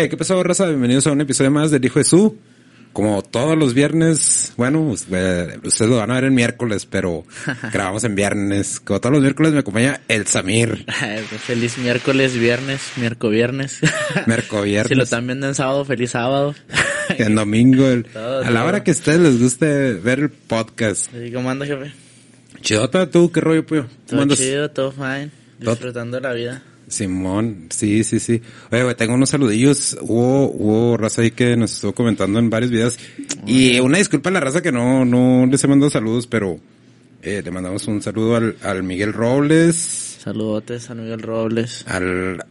Eh, ¿qué pasó, raza? Bienvenidos a un episodio más del Hijo de Su. Como todos los viernes, bueno, eh, ustedes lo van a ver en miércoles, pero grabamos en viernes. Como todos los miércoles me acompaña el Samir. feliz miércoles, viernes, miércoles viernes. Merco viernes. si lo están viendo en sábado, feliz sábado. en domingo, el- Todo, a la todo. hora que a ustedes les guste ver el podcast. ¿Y ¿Cómo anda, jefe? Chidota, tú, qué rollo, puyo. ¿Cómo Todo andas? chido, todo fine. Disfrutando la vida. Simón, sí, sí, sí. Oye, güey, tengo unos saludillos. Hubo, hubo raza ahí que nos estuvo comentando en varios videos. Y una disculpa a la raza que no, no les he mandado saludos, pero eh, le mandamos un saludo al, al Miguel Robles, Saludotes a Miguel Robles. al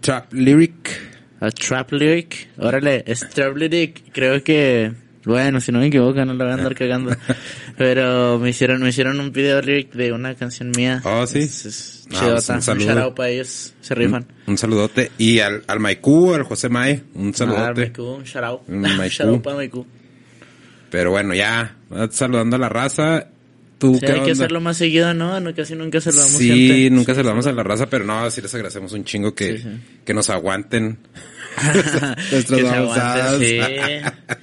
Trap Lyric. A Trap Lyric. Órale, es Trap Lyric. Creo que... Bueno, si no me equivoco, no lo voy a andar cagando. Pero me hicieron, me hicieron un video lyric de una canción mía. Oh, ¿sí? Es, es Ah, chidota. pues un un saludo. shout out para ellos. Se rifan. Un saludote. Y al, al Maicú, al José Mae, un Ah, saludote. Maiku, un shout out. Maiku. shout out para Maiku. Pero bueno, ya, saludando a la raza. ¿Tú Sí, qué hay que onda? hacerlo más seguido, ¿no? no casi nunca saludamos Sí, gente. nunca Sí, saludamos a la raza, pero no, sí les agradecemos un chingo que, Sí, sí. que nos aguanten. que se babosadas. aguante, sí.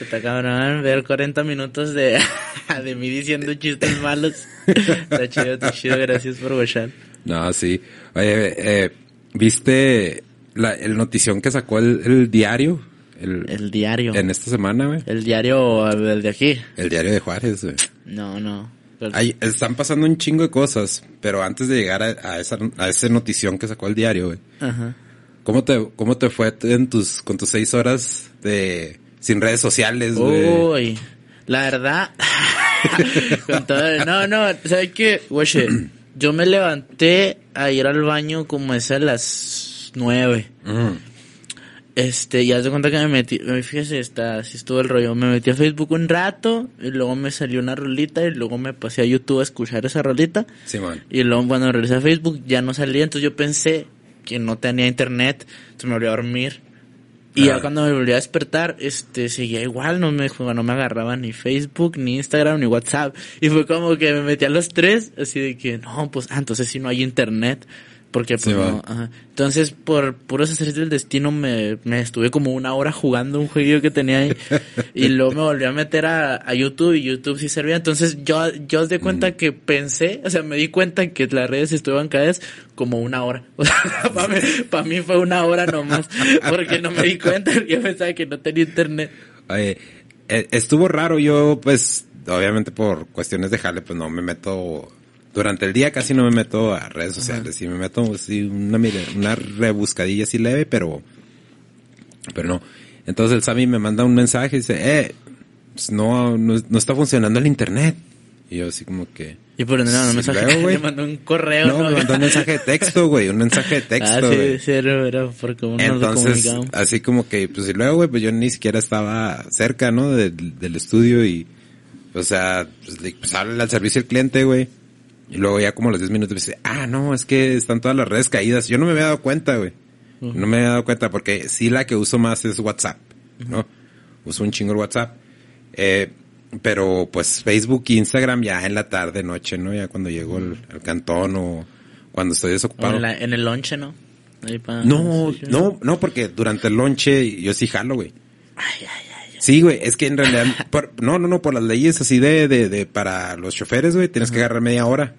Está cabrón ver 40 minutos de, de mí diciendo chistes malos. Está chido, está chido. Gracias por watchar. No, sí. Oye, eh, ¿viste la, el notición que sacó el, el diario? El, El diario. en esta semana, güey. El diario el de aquí. El diario de Juárez, güey. No, no. Pero- están pasando un chingo de cosas, pero antes de llegar a, a esa, a esa notición que sacó el diario, güey. Ajá. ¿Cómo te, cómo te fue en tus, con tus seis horas de, sin redes sociales, güey? Uy, la verdad. con todo- no, no, ¿sabes qué? Oye, yo me levanté a ir al baño como es a las nueve. Mm. Este, y haz de cuenta que me metí, fíjese, está, así estuvo el rollo. Me metí a Facebook un rato, y luego me salió una rolita, y luego me pasé a YouTube a escuchar esa rolita. Simón. Y luego cuando regresé a Facebook ya no salía, entonces yo pensé que no tenía internet, entonces me volví a dormir. Y Ah. ya cuando me volví a despertar, este, seguía igual, no me, no me agarraba ni Facebook, ni Instagram, ni WhatsApp. Y fue como que me metí a los tres, así de que, no, pues, ah, entonces si no hay internet. Porque, pues, no, ajá. Entonces, por puros haceres del destino, me, me estuve como una hora jugando un jueguillo que tenía ahí. y luego me volví a meter a, a YouTube y YouTube sí servía. Entonces, yo, yo os de cuenta que pensé, o sea, me di cuenta que las redes estuvieron caídas como una hora. O sea, para mí, pa' mí fue una hora nomás. Porque no me di cuenta, yo pensaba que no tenía internet. Oye, eh, estuvo raro, yo pues, obviamente por cuestiones de jale, pues no me meto, durante el día casi no me meto a redes sociales, y me meto sí, una, una rebuscadilla así leve, pero, pero no. Entonces el Sammy me manda un mensaje y dice, eh, pues no, no, no está funcionando el internet. Y yo así como que, Y por no, no Sí, me sacó, luego, güey. me mandó un correo. no, me mandó un mensaje de texto, güey, un mensaje de texto, Ah, sí, sí, era, era por cómo nos Entonces, así como que, pues y luego, güey, pues yo ni siquiera estaba cerca, ¿no? Del, del estudio y, o sea, pues, le- pues al servicio al cliente, güey. Y luego ya como a los 10 minutos me dice, ah, no, es que están todas las redes caídas. Yo no me había dado cuenta, güey. No me había dado cuenta porque sí la que uso más es WhatsApp, ¿no? Uso un chingo el WhatsApp. Eh, pero pues Facebook e Instagram ya en la tarde, noche, ¿no? Ya cuando llego al, al cantón o cuando estoy desocupado. en, la- en el lonche, ¿no? Ahí No, no, no, porque durante el lonche yo sí jalo, güey. Ay, ay. Sí, güey, es que en realidad, por- no, no, no, por las leyes así de, de, de para los choferes, güey, tienes que agarrar media hora.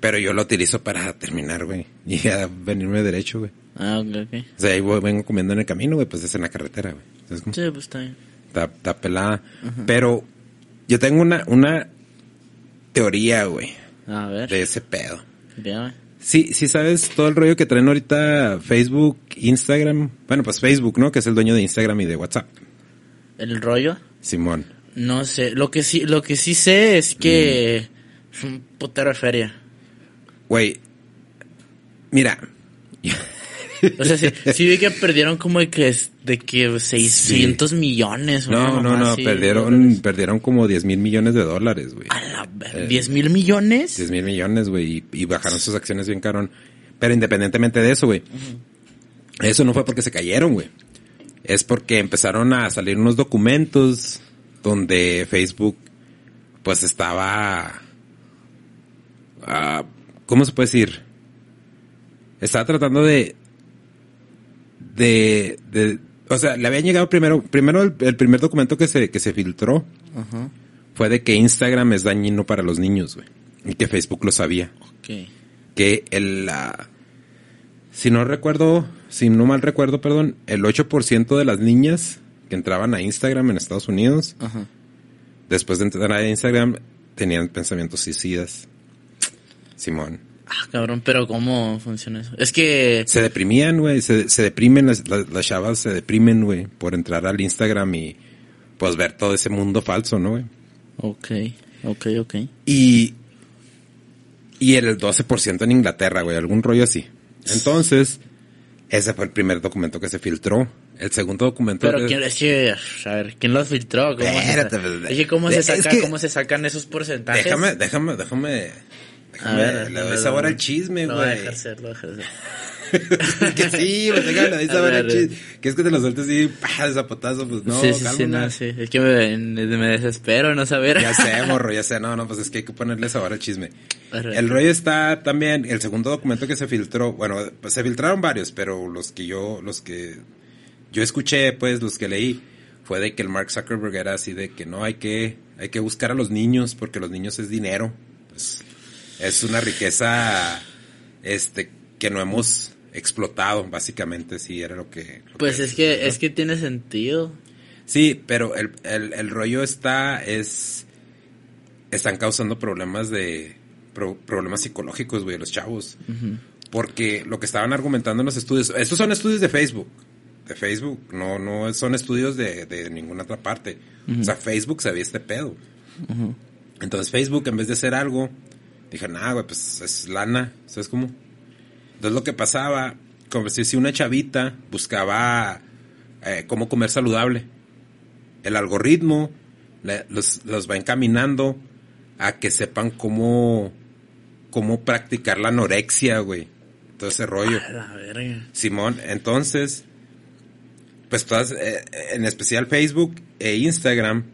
Pero yo lo utilizo para terminar, güey, y ya venirme derecho, güey. Ah, ok, ok. O sea, ahí voy- vengo comiendo en el camino, güey, pues es en la carretera, güey. Sí, pues está bien. Está, está pelada. Pero yo tengo una, una teoría, güey, A ver, de ese pedo. dígame. Sí, sí sabes todo el rollo que traen ahorita Facebook, Instagram. Bueno, pues Facebook, ¿no? Que es el dueño de Instagram y de WhatsApp. ¿El rollo? Simón. No sé. Lo que sí, lo que sí sé es que Mm. es un putero de feria. Güey. Mira. O sea, sí, sí vi que perdieron como de que, de que 600 millones. una No, no, no. así, Perdieron, perdieron como 10 mil millones de dólares, güey. A la ver- ¿10 mil millones? 10 mil millones, güey. Y, y bajaron sus acciones bien carón. Pero independientemente de eso, güey. Eso no fue porque se cayeron, güey. Es porque empezaron a salir unos documentos donde Facebook, pues estaba... ah, ¿Cómo se puede decir? Estaba tratando de... de, de, o sea, le habían llegado primero, primero el, el primer documento que se, que se filtró Ajá. fue de que Instagram es dañino para los niños, güey. Y que Facebook lo sabía. Ok. Que el, la, si no recuerdo, si no mal recuerdo, perdón, el 8% de las niñas que entraban a Instagram en Estados Unidos, Ajá. después de entrar a Instagram, tenían pensamientos suicidas. Simón. Ah, cabrón, pero ¿cómo funciona eso? Es que... Se deprimían, güey. Se, se deprimen, las, las, las chavas se deprimen, güey, por entrar al Instagram y pues ver todo ese mundo falso, ¿no, güey? Ok, ok, ok. Y, y el 12% en Inglaterra, güey, algún rollo así. Entonces, ese fue el primer documento que se filtró. El segundo documento... Pero quién, que, a ver, ¿quién los filtró? ¿Cómo, Espérate, se, pues, se es saca, que- cómo se sacan esos porcentajes? Déjame, déjame, déjame... A déjame ver, le a doy sabor a al chisme, a güey. dejar ser, a dejar ser. que sí, pues déjame le doy A sabor al ver. chisme. Que es que te lo sueltes así, pa, de zapotazo, pues no, sí, sí, sí, no, sí. Es que me, me desespero no saber. Ya sé, morro, ya sé. No, no, pues es que hay que ponerle sabor al chisme. Arre. El rollo está también, el segundo documento que se filtró, bueno, pues se filtraron varios, pero los que yo, los que yo escuché, pues, los que leí, fue de que el Mark Zuckerberg era así de que no hay que, hay que buscar a los niños, porque los niños es dinero. Pues, es una riqueza, este, que no hemos explotado, básicamente, sí, era lo que... lo Pues que- es que, es que tiene sentido. Sí, pero el, el, el rollo está, es, están causando problemas de, pro- problemas psicológicos, güey, los chavos. Porque lo que estaban argumentando en los estudios, estos son estudios de Facebook, de Facebook, no, no son estudios de, de ninguna otra parte. O sea, Facebook sabía este pedo. Entonces Facebook, en vez de hacer algo, dije, nah, güey, pues es lana, ¿sabes cómo? Entonces lo que pasaba, como si si una chavita buscaba eh, cómo comer saludable, el algoritmo los, los va encaminando a que sepan cómo, cómo practicar la anorexia, güey. Todo ese rollo. A la verga. Simón, entonces, pues todas, eh, en especial Facebook e Instagram,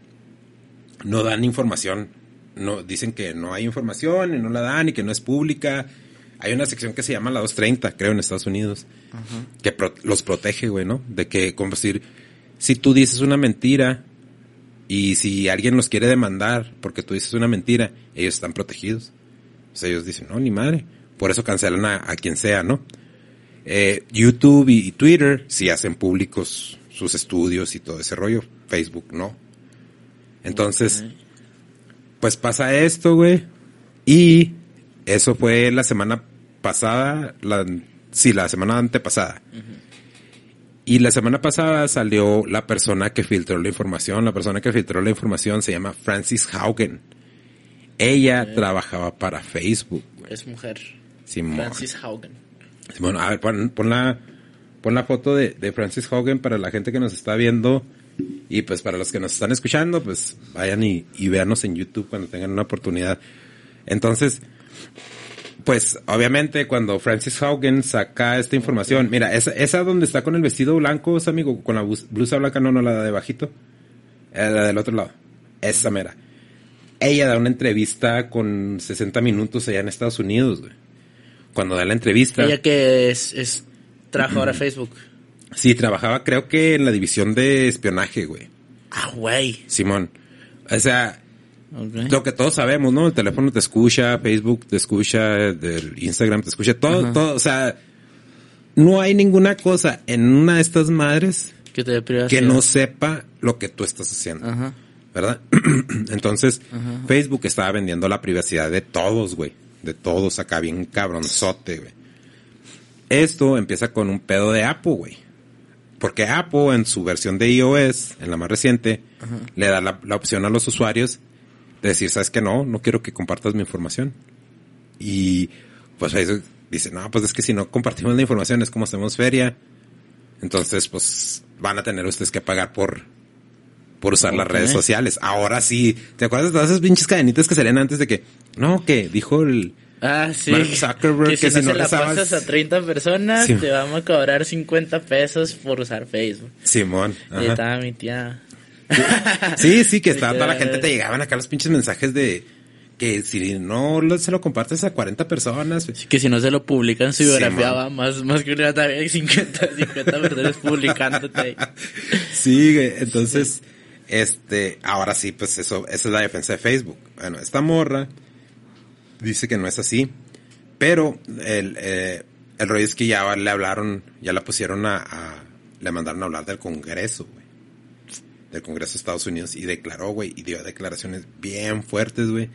no dan información. No, dicen que no hay información y no la dan y que no es pública. Hay una sección que se llama la 230, creo, en Estados Unidos, que pro- los protege, güey, ¿no? De que, como decir, si tú dices una mentira y si alguien los quiere demandar porque tú dices una mentira, ellos están protegidos. O sea, ellos dicen, no, ni madre. Por eso cancelan a, a quien sea, ¿no? Eh, YouTube y, y Twitter sí hacen públicos sus estudios y todo ese rollo. Facebook no. Entonces, pues pasa esto, güey. Y eso fue la semana pasada, la, sí, la semana antepasada. Y la semana pasada salió la persona que filtró la información. La persona que filtró la información se llama Francis Haugen. Ella trabajaba para Facebook. Es mujer. Simón. Francis Haugen. Bueno, a ver, pon, pon la, pon la foto de, de Francis Hogan para la gente que nos está viendo y pues para los que nos están escuchando, pues vayan y, y véanos en YouTube cuando tengan una oportunidad. Entonces, pues obviamente cuando Francis Hogan saca esta información, mira, esa, esa donde está con el vestido blanco, amigo, con la blusa blanca, no, no, la de bajito, eh, la del otro lado, esa mera. Ella da una entrevista con 60 minutos allá en Estados Unidos, güey. Cuando da la entrevista. Ella que es, es trabaja ahora Facebook. Sí, trabajaba creo que en la división de espionaje, güey. Ah, güey. Simón. O sea, Lo que todos sabemos, ¿no? El teléfono te escucha, Facebook te escucha, el Instagram te escucha, todo, Ajá. todo, o sea, no hay ninguna cosa en una de estas madres Que te que no sepa lo que tú estás haciendo, Ajá. ¿verdad? Entonces, Ajá. Facebook estaba vendiendo la privacidad de todos, güey. De todos acá, bien cabronzote, güey. Esto empieza con un pedo de Apple, güey. Porque Apple en su versión de iOS, en la más reciente, le da la, la opción a los usuarios decir, ¿sabes qué? No, no quiero que compartas mi información. Y pues Facebook dice, no, pues es que si no compartimos la información es como hacemos feria. Entonces, pues van a tener ustedes que pagar por, por usar las redes sociales. Ahora sí, ¿te acuerdas de todas esas pinches cadenitas que salían antes de que, no, que dijo el, Ah, sí. Mark Zuckerberg, que si, que no, si no se la pasas a 30 personas, Sí. te vamos a cobrar 50 pesos por usar Facebook. Simón? Y ajá. estaba mi tía. Sí, sí, que estaba toda la gente, te llegaban acá los pinches mensajes de que si no lo- se lo compartes a 40 personas. Que si no se lo publican en su biografía, va más, más que una tarea de 50, 50 personas publicándote ahí. Sí. Entonces, este, ahora sí, pues eso, esa es la defensa de Facebook. Bueno, esta morra dice que no es así, pero el, eh, el rollo es que ya le hablaron, ya la pusieron a, a- le mandaron a hablar del Congreso, güey. Del Congreso de Estados Unidos y declaró, güey, y dio declaraciones bien fuertes, güey,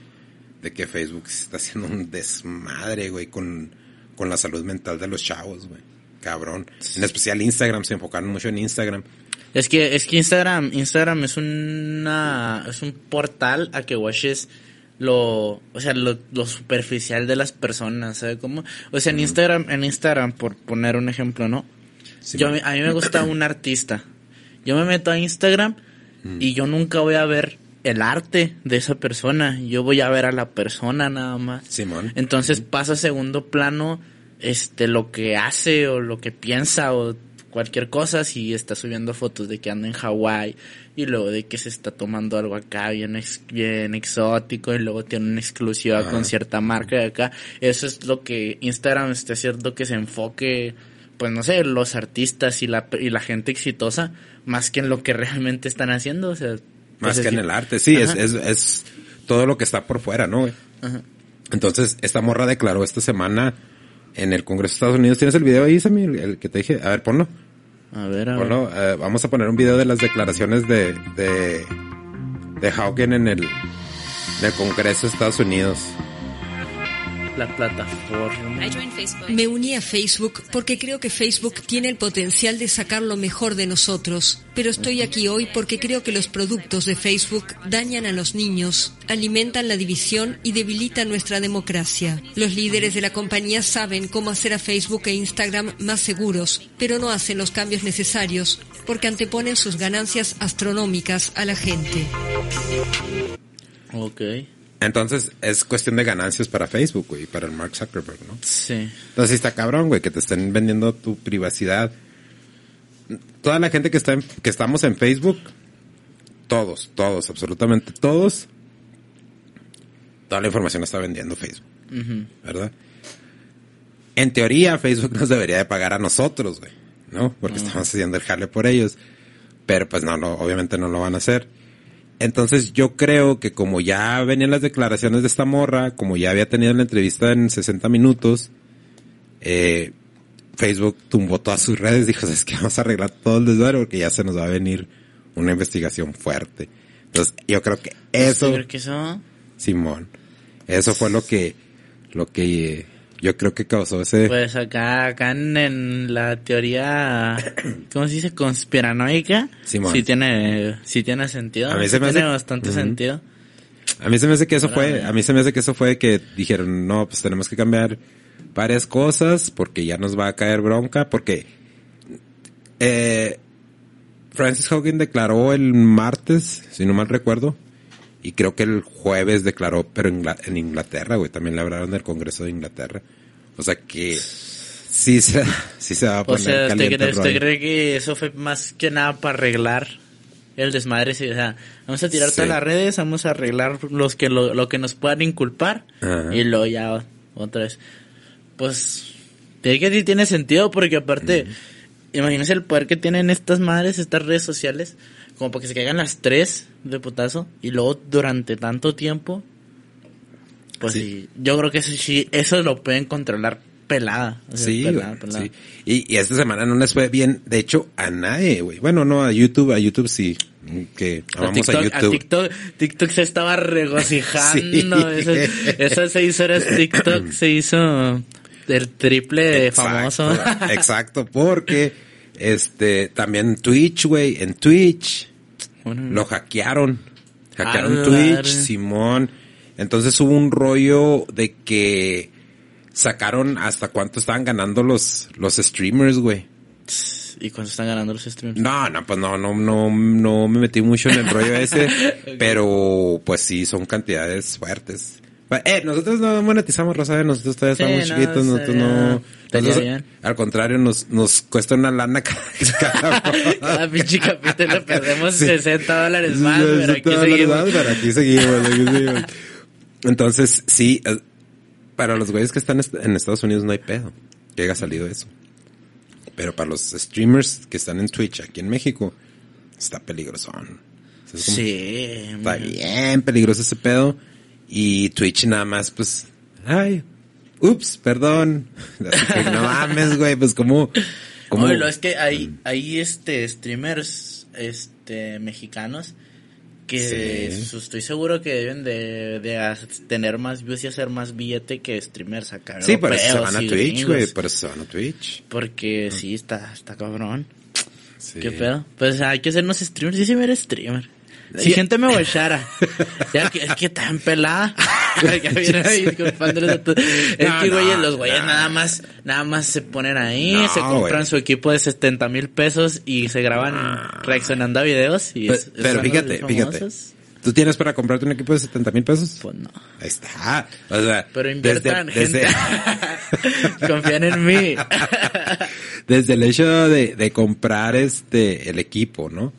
de que Facebook se está haciendo un desmadre, güey, con, con la salud mental de los chavos, güey. Cabrón. En especial Instagram, se enfocaron mucho en Instagram. Es que, es que Instagram, Instagram es una, es un portal a que watches lo, o sea, lo, lo superficial de las personas, ¿sabes cómo? O sea, en Instagram, en Instagram, por poner un ejemplo, ¿no? Sí, yo, a mí me gusta un artista. Yo me meto a Instagram y yo nunca voy a ver el arte de esa persona. Yo voy a ver a la persona nada más. Simón. Entonces pasa a segundo plano este lo que hace o lo que piensa o cualquier cosa si está subiendo fotos de que anda en Hawái y luego de que se está tomando algo acá bien ex- bien exótico y luego tiene una exclusiva Ajá. con cierta marca de acá. Eso es lo que Instagram está haciendo que se enfoque pues no sé, los artistas y la y la gente exitosa más que en lo que realmente están haciendo, o sea, Más pues que es en el arte, sí, es, es, es todo lo que está por fuera, ¿no? güey? Ajá. Entonces, esta morra declaró esta semana en el Congreso de Estados Unidos. ¿Tienes el video ahí, Sammy? El, el que te dije. A ver, ponlo. A ver, a ver. Eh, vamos a poner un video de las declaraciones de, de, de en el, del Congreso de Estados Unidos. La plataforma. I joined Facebook. Me uní a Facebook porque creo que Facebook tiene el potencial de sacar lo mejor de nosotros, pero estoy aquí hoy porque creo que los productos de Facebook dañan a los niños, alimentan la división y debilitan nuestra democracia. Los líderes de la compañía saben cómo hacer a Facebook e Instagram más seguros, pero no hacen los cambios necesarios porque anteponen sus ganancias astronómicas a la gente. Ok. Entonces, es cuestión de ganancias para Facebook, güey, y para el Mark Zuckerberg, ¿no? Sí. Entonces está cabrón, güey, que te estén vendiendo tu privacidad. Toda la gente que está en- que estamos en Facebook, todos, todos, absolutamente todos, toda la información la está vendiendo Facebook. ¿verdad? En teoría, Facebook nos debería de pagar a nosotros, güey, ¿no? Porque estamos haciendo el jale por ellos. Pero pues no, no, obviamente no lo van a hacer. Entonces yo creo que como ya venían las declaraciones de esta morra, como ya había tenido la entrevista en 60 minutos, eh, Facebook tumbó todas sus redes, dijo, es que vamos a arreglar todo el desmadre porque ya se nos va a venir una investigación fuerte. Entonces yo creo que eso, creo que eso. Simón, eso fue lo que, lo que eh, yo creo que causó ese... Pues acá, acá en, en la teoría, ¿cómo se dice? Conspiranoica. Simón. Sí tiene, sí tiene sentido. A mí sí se me tiene hace- bastante sentido. A mí se me hace que eso fue, a mí se me hace que eso fue que dijeron, no, pues tenemos que cambiar varias cosas porque ya nos va a caer bronca, porque eh, Francis Hogan declaró el martes, si no mal recuerdo, y creo que el jueves declaró, pero en, Ingla- en Inglaterra, güey, también le hablaron del Congreso de Inglaterra. O sea que sí se, sí se va a O poner sea, ¿usted caliente cree, el usted cree que eso fue más que nada para arreglar el desmadre? Sí, o sea, vamos a tirar Sí. todas las redes, vamos a arreglar los que lo, lo que nos puedan inculpar Ajá. y luego ya otra vez. Pues, tiene que sí tiene sentido porque aparte, imagínense el poder que tienen estas madres, estas redes sociales, como para que se caigan las tres de putazo y luego durante tanto tiempo, pues Sí. sí, yo creo que eso sí, eso lo pueden controlar pelada. o sea, Sí, pelada, pelada. sí. Y, y esta semana no les fue bien, de hecho, a nadie, güey. Bueno, no, a YouTube, a YouTube sí, que A vamos a, TikTok, YouTube. TikTok, TikTok se estaba regocijando. Sí. Esas, esas seis horas TikTok se hizo el triple famoso. Exacto, porque este también Twitch, güey, en Twitch Bueno, lo hackearon. Hackearon A la Twitch. Simón. Entonces hubo un rollo de que sacaron hasta cuánto estaban ganando los los streamers, güey. ¿Y cuánto están ganando los streams? No, no, pues no, no, no, no me metí mucho en el rollo ese, pero pues sí, son cantidades fuertes. Eh, nosotros no monetizamos, Rosa, nosotros todavía Sí, estamos no, chiquitos, nosotros no. nosotros- bien. al contrario, nos, nos cuesta una lana cada, cada- pinche capítulo perdemos Sí. 60 dólares más, sí, pero aquí verdad, pero aquí seguimos, aquí seguimos. Entonces, sí, eh, para los güeyes que están est- en Estados Unidos no hay pedo que haya salido eso. Pero para los streamers que están en Twitch aquí en México, está peligrosón. O sea, es como- Sí. Está bien peligroso ese pedo. Y Twitch nada más, pues, ay, ups, perdón. Que, no mames, güey, pues como, como, lo es que hay, hay este streamers este mexicanos que Sí. estoy seguro que deben de, de tener más views y hacer más billete que streamers acá. sí, por eso se van a Twitch, güey, por eso se van a Twitch. Porque sí, está, está cabrón. Sí. ¿Qué pedo? Pues hay que hacernos streamers. Yo sí me eres streamer. Si gente me guachara. ya que, es que tan pelada. Ya viene ahí disculpándoles a todos. Es No, que, güey, no, los güeyes no. nada más, nada más se ponen ahí, se compran güey. su equipo de 70 mil pesos y se graban reaccionando a videos y Pe- es- pero los fíjate, fíjate. ¿Tú tienes para comprarte un equipo de 70 mil pesos? Pues no. Ahí está. O sea, Pero inviertan, gente. Confían en mí. desde el hecho de, de comprar este el equipo, ¿no?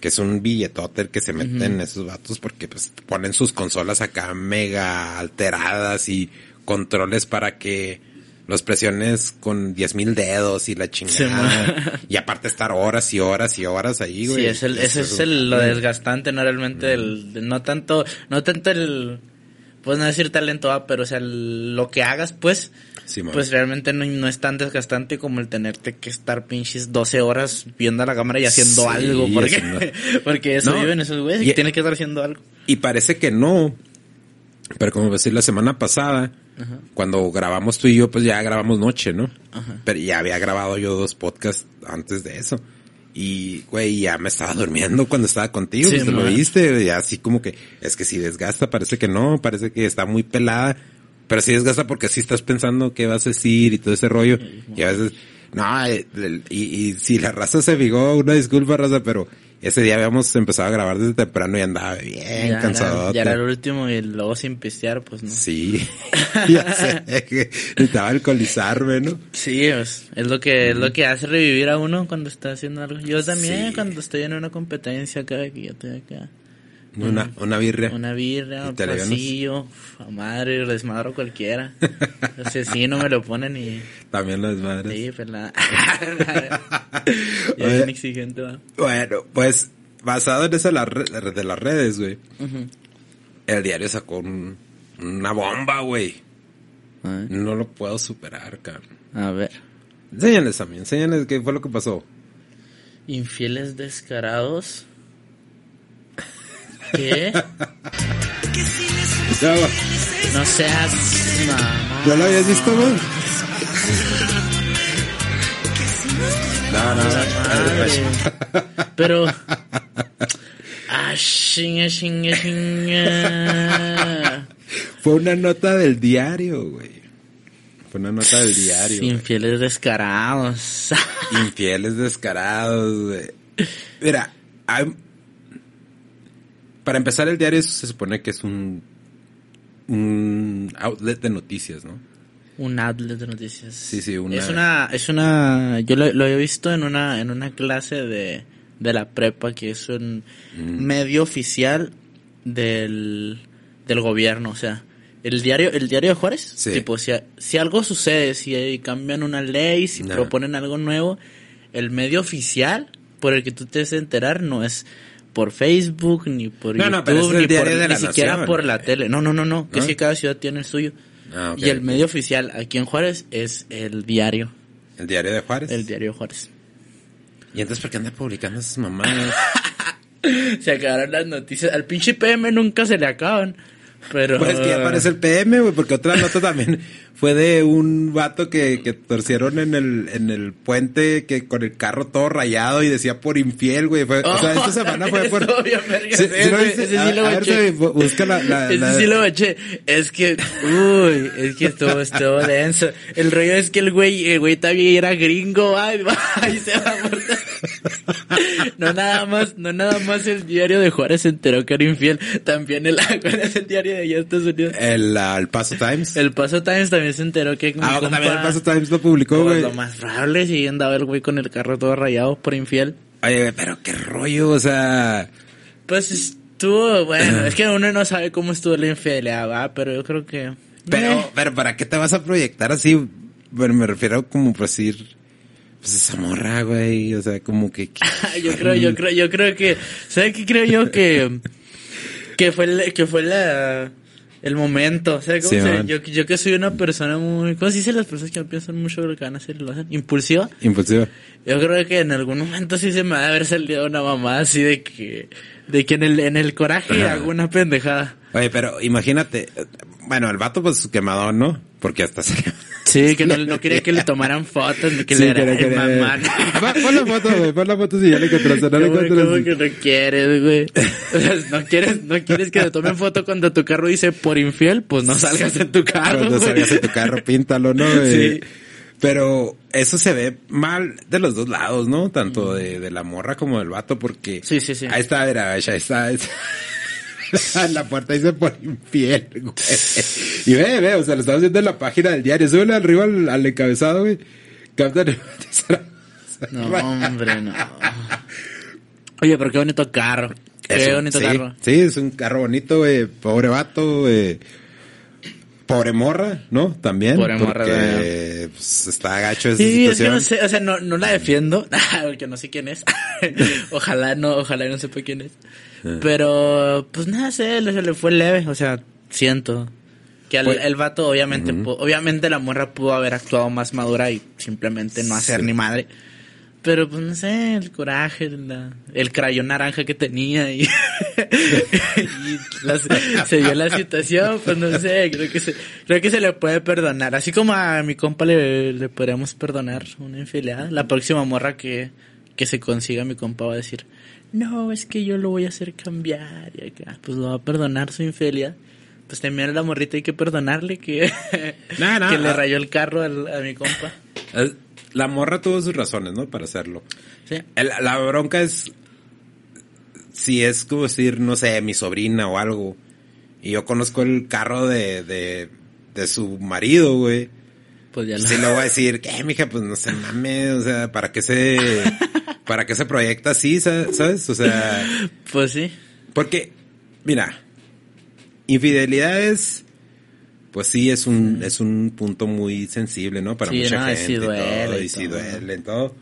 Que es un billetote que se meten esos vatos porque pues ponen sus consolas acá mega alteradas y controles para que los presiones con 10 mil dedos y la chingada. y aparte estar horas y horas y horas ahí, güey. Sí, es el, ese es el, lo desgastante, no realmente el, no tanto, no tanto el, pues no decir talento, ah, pero o sea, el- lo que hagas, pues, Pues realmente no, no es tan desgastante como el tenerte que estar pinches 12 horas viendo a la cámara y haciendo Sí, algo, porque, haciendo- porque eso No, viven esos güeyes y- y tienen que estar haciendo algo. Y parece que no. Pero como decir la semana pasada, cuando grabamos tú y yo, pues ya grabamos noche, ¿no? Pero ya había grabado yo dos podcasts antes de eso. Y, güey, ya me estaba durmiendo cuando estaba contigo, Sí, pues, te lo viste, y así como que, es que si desgasta, parece que no, parece que está muy pelada, pero sí desgasta porque sí estás pensando qué vas a decir y todo ese rollo, y a veces, no, eh, y, y si la raza se fijó, una disculpa raza, pero ese día habíamos empezado a grabar desde temprano y andaba bien ya, cansado. era, ya era el último y luego sin pistear, pues no. Sí, ya sé que necesitaba alcoholizarme, ¿no? Sí, pues, es lo que es lo que hace revivir a uno cuando está haciendo algo. Yo también Sí. cuando estoy en una competencia acá, que yo estoy acá. Una, una birria. Una birra, ¿Y un pasillo, a madre, desmadro cualquiera. Entonces sí, no me lo ponen y... También las madres. Sí, ya bien exigente, va. Bueno, pues basado en eso de, las redes, güey. El diario sacó un- una bomba, güey. No lo puedo superar, cabrón. A ver. Enséñales a mí, enséñales qué fue lo que pasó. Infieles descarados. ¿Qué? No seas mamá. ¿Ya lo habías visto, güey? No, no, Madre. Pero. Ah, chinga, chinga, chinga. Fue una nota del diario, güey. Fue una nota del diario. güey. Infieles descarados. Infieles descarados, güey. Mira, hay- para empezar el diario se supone que es un un outlet de noticias, ¿no? Un outlet de noticias. Sí, sí, una- Es una, es una, yo lo, lo he visto en una, en una clase de, de la prepa que es un Mm. medio oficial del, del gobierno, o sea, el diario, el diario de Juárez, Sí. tipo, si, si algo sucede, si cambian una ley, si No. proponen algo nuevo, el medio oficial por el que tú te a enterar no es por Facebook, ni por No, no, pero YouTube, ni, por, de ni siquiera por la tele. No, no, no, no, que es que cada ciudad tiene el suyo. Ah, Y el medio oficial aquí en Juárez es el diario, El diario de Juárez. el diario Juárez. ¿Y entonces por qué anda publicando esas mamadas? Se acabaron las noticias. Al pinche PM nunca se le acaban. Pero. Pues que ya aparece el PM, güey, porque otra nota también fue de un vato que, que torcieron en el, en el puente que con el carro todo rayado y decía por infiel, güey. Fue, o sea, esta semana fue por... Busca la- la- Ese la- sí lo baché. Es que, uy, es que estuvo, estuvo denso. El rollo es que el güey, el güey también era gringo, ay, y se va a. No nada más, no nada más el diario de Juárez se enteró que era infiel. También el, ¿cuál es el diario de allá Estados Unidos? El, el Paso Times. El Paso Times también se enteró que ah, compa- también el Paso Times lo publicó, güey. lo más probable si andaba el güey con el carro todo rayado por infiel. Oye, pero qué rollo, o sea... Pues es- Estuvo, bueno, es que uno no sabe cómo estuvo la infidelidad, va, pero yo creo que... Pero, Eh, pero ¿para qué te vas a proyectar así? Bueno, me refiero como por decir, pues esa morra, güey, o sea, como que... yo creo, yo creo, yo creo que, ¿sabes qué creo yo que, que fue, el- que fue la, el momento, o sea, ¿cómo Sí, se- yo, yo que soy una persona muy, ¿cómo se dice las personas que no piensan mucho lo que van a hacer lo hacen? Impulsiva. Impulsiva. Yo creo que en algún momento sí se me va a haber salido una mamá así de que, de que en el, en el coraje Ajá. hago una pendejada. Oye, pero imagínate, bueno, el vato pues quemado, ¿no? Porque hasta se... Sí, que no, no quería que le tomaran fotos, ni que Sí, le que era quería- mamá. Pon la foto, güey, pon la foto si ya le encontraste, no le ¿Cómo, encuentras. cómo que no quieres, güey? O sea, no quieres, no quieres que te tomen foto cuando tu carro dice por infiel, pues no salgas en tu carro. Cuando güey. salgas en tu carro, píntalo, ¿no? güey? Sí. Pero eso se ve mal de los dos lados, ¿no? Tanto de, de la morra como del vato, porque... Sí, sí, sí. Ahí está, mira, ahí está. ahí está. En la puerta dice por infiel, güey. Y ve, ve, o sea, lo estamos viendo en la página del diario. Súbele arriba al, al encabezado, güey. Captain. No, hombre, no. Oye, pero qué bonito carro. Qué bonito sí, carro. Sí, es un carro bonito, güey. Pobre vato, güey. Pobre morra, ¿no? También. Pobre morra, porque, pues, está gacho esa Sí, es que situación. no sé, o sea, no, no la defiendo, porque no sé quién es. ojalá no, ojalá no sepa quién es. Pero, pues nada sé, le, se le fue leve, o sea, siento. Que al- Pues- el vato, obviamente, pu- obviamente la morra pudo haber actuado más madura y simplemente no hacer Sí. ni madre. Pero, pues no sé, el coraje, la- el crayón naranja que tenía y, se dio la situación, pues no sé, creo que se, creo que se le puede perdonar. Así como a mi compa le, le podríamos perdonar una infidelidad. La próxima morra que, que se consiga mi compa va a decir, no, es que yo lo voy a hacer cambiar y acá, pues lo va a perdonar su infidelidad. Pues también a la morrita hay que perdonarle que, No, no, que le ah. rayó el carro al- a mi compa. Es- La morra tuvo sus razones, ¿no? Para hacerlo. Sí. El- la bronca es si es como decir, no sé, mi sobrina o algo. Y yo conozco el carro de, de, de su marido, güey. Pues ya lo... Sí le voy a decir, que mija, pues no se mames, o sea, ¿para qué se, para qué se proyecta así, sa- sabes? O sea, Pues sí. porque, mira, infidelidad es, pues sí, es un, es un punto muy sensible, ¿no? Para Sí, mucha no, y gente y todo, duele y y todo. duele y todo.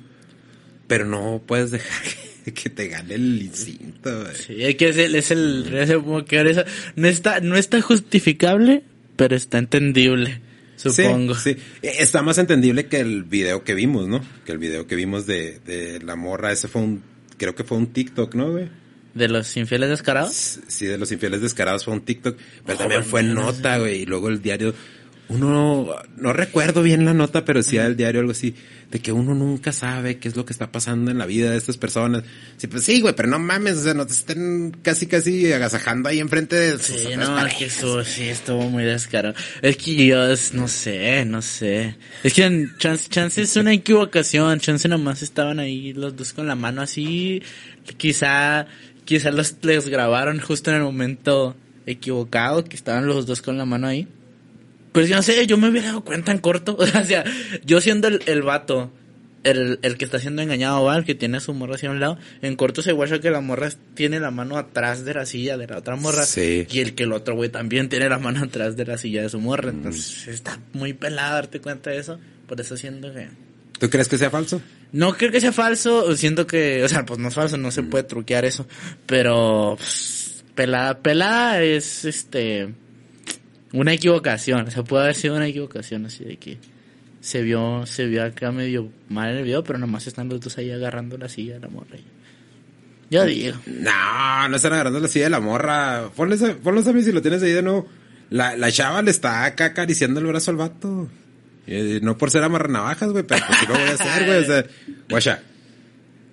Pero no puedes dejar que, que te gane el instinto, güey. Sí, es que es el, es el, no está, no está justificable, pero está entendible, supongo. Sí, sí. Está más entendible que el video que vimos, ¿no? Que el video que vimos de, de la morra, ese fue un, creo que fue un TikTok, ¿no, güey? De los infieles descarados. Sí, de los infieles descarados fue un TikTok, pero Oh, también fue nota, güey, y luego el diario, uno, no recuerdo bien la nota, pero sí el diario algo así, de que uno nunca sabe qué es lo que está pasando en la vida de estas personas. Sí, pues sí, güey, pero no mames, o sea, no te estén casi, casi agasajando ahí enfrente de sus Sí, otras no, parejas. que eso sí estuvo muy descarado. Es que yo, no sé, no sé. Es que chance, chance es una equivocación, chance nomás estaban ahí los dos con la mano así, quizá, quizá los, les grabaron justo en el momento equivocado, que estaban los dos con la mano ahí. Pues yo no sé, yo me hubiera dado cuenta en corto. O sea, yo siendo el, el vato, el, el que está siendo engañado, ¿va? el que tiene a su morra así a un lado, en corto se guacha que la morra tiene la mano atrás de la silla de la otra morra. Sí. Y el que el otro güey también tiene la mano atrás de la silla de su morra. Mm. Entonces está muy pelada darte cuenta de eso. Por eso siento que... ¿Tú crees que sea falso? No creo que sea falso, siento que, o sea, pues no es falso, no se puede truquear eso, pero pues, pelada, pelada es este una equivocación, o sea, puede haber sido una equivocación así de que se vio, se vio acá medio mal en el video, pero nomás están los dos ahí agarrando la silla de la morra. Yo digo. No, no están agarrando la silla de la morra. Ponles a, ponlos a mí si lo tienes ahí de nuevo. La, la chava le está acá acariciando el brazo al vato. Eh, no por ser amarranavajas, güey, pero pues sí lo voy a hacer, güey. O sea, guacha.